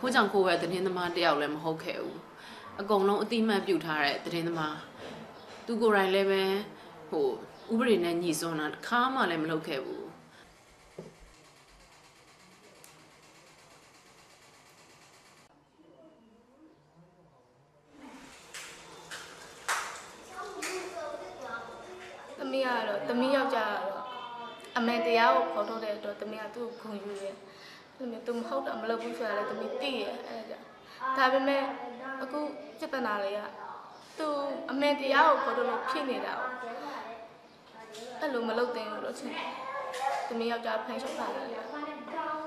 ကိုကြောင့်ကိုပဲသတင်းသမားတယောက်လည်းမဟုတ်ခဲ့ဘူးအကုန်လုံးအတိမတ်ပြုတ်ထားတဲ့သတင်းသမားသူကိုယ်တိုင်လည်းပဲဟိုဥပဒေနဲ့ညီစွန်းတာတစ်ခါမှလည်းမလုပ်ခဲ့ဘူးသမီးကတော့သမီးယောက်ျားကတော့အမေတရားကိုခေါ်ထုတ်တဲ့အတွက်သမီးကသူ့ကိုဂုဏ်ယူတယ်။ သမီးသူမဟုတ်တာမလုပ်ဘူးဆိုတာလည်းသမီးသိရဲ့အဲဒါကြောင့်ဒါပေမဲ့အခုပြဿနာတွေကသူအမေတရားကိုခေါ်ထုတ်လို့ဖြစ်နေတာ哦အဲ့လိုမလုပ်သင့်ဘူးလို့ထင်တယ်။သမီးယောက်ျားဖန်ရှုပ်တာလေ။အဲ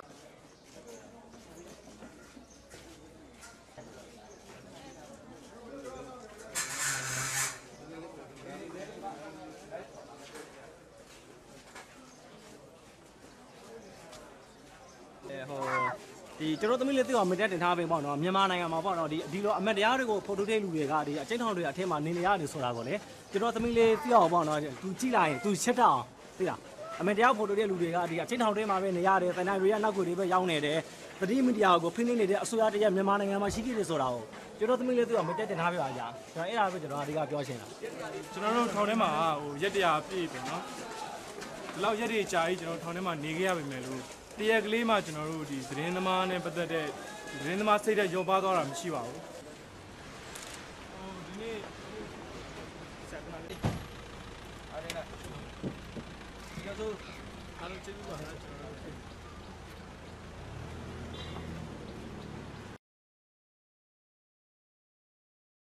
ဟိုဒီကျွန်တော်သမီးလေးသိအောင်မတက်တင်ထားပေးပေါ့နော်မြန်မာနိုင်ငံမှာပေါ့နော်ဒီဒီလိုအမတ်တရားတွေကိုဖော်ထုတ်တဲ့လူတွေကဒီအကျဉ်းထောင်တွေအထက်မှာနေနေရတယ်ဆိုတာကိုလေကျွန်တော်သမီးလေးသိအောင်ပေါ့နော်သူကြည့်လိုက်ရင်သူချက်တော့သိလားအမတ်တရားဖော်ထုတ်တဲ့လူတွေကဒီအကျဉ်းထောင်တွေမှာပဲနေရတယ်တန်တိုင်းတွေကနောက်ွယ်တွေပဲရောက်နေတယ်သတိမီဒီယာကိုဖိနှိပ်နေတဲ့အစိုးရတရက်မြန်မာနိုင်ငံမှာရှိခဲ့တယ်ဆိုတာကိုကျွန်တော်သမီးလေးသိအောင်မတက်တင်ထားပေးပါကြာကျွန်တော်အဲ့ဒါပဲကျွန်တော်အဓိကပြောချင်တာကျွန်တော်တို့ထောင်ထဲမှာဟိုရက်တရာပြည့်တယ်နော်ဒီလောက်ရက်တွေကြာကြီးကျွန်တော်ထောင်ထဲမှာနေခဲ့ရပါမယ်လို့ တရက်ကလေးမှကျွန်တော်တို့ဒီသတင်းသမားနဲ့ပတ်သက်တဲ့သတင်းသမားစိတ်ဓာတ်ရောပါသွားတာမရှိပါဘူးဟိုဒီနေ့ဆက်ကနေအားရနေလားဒီကတော့အားလုံးကျေးဇူးပါကျွန်တော်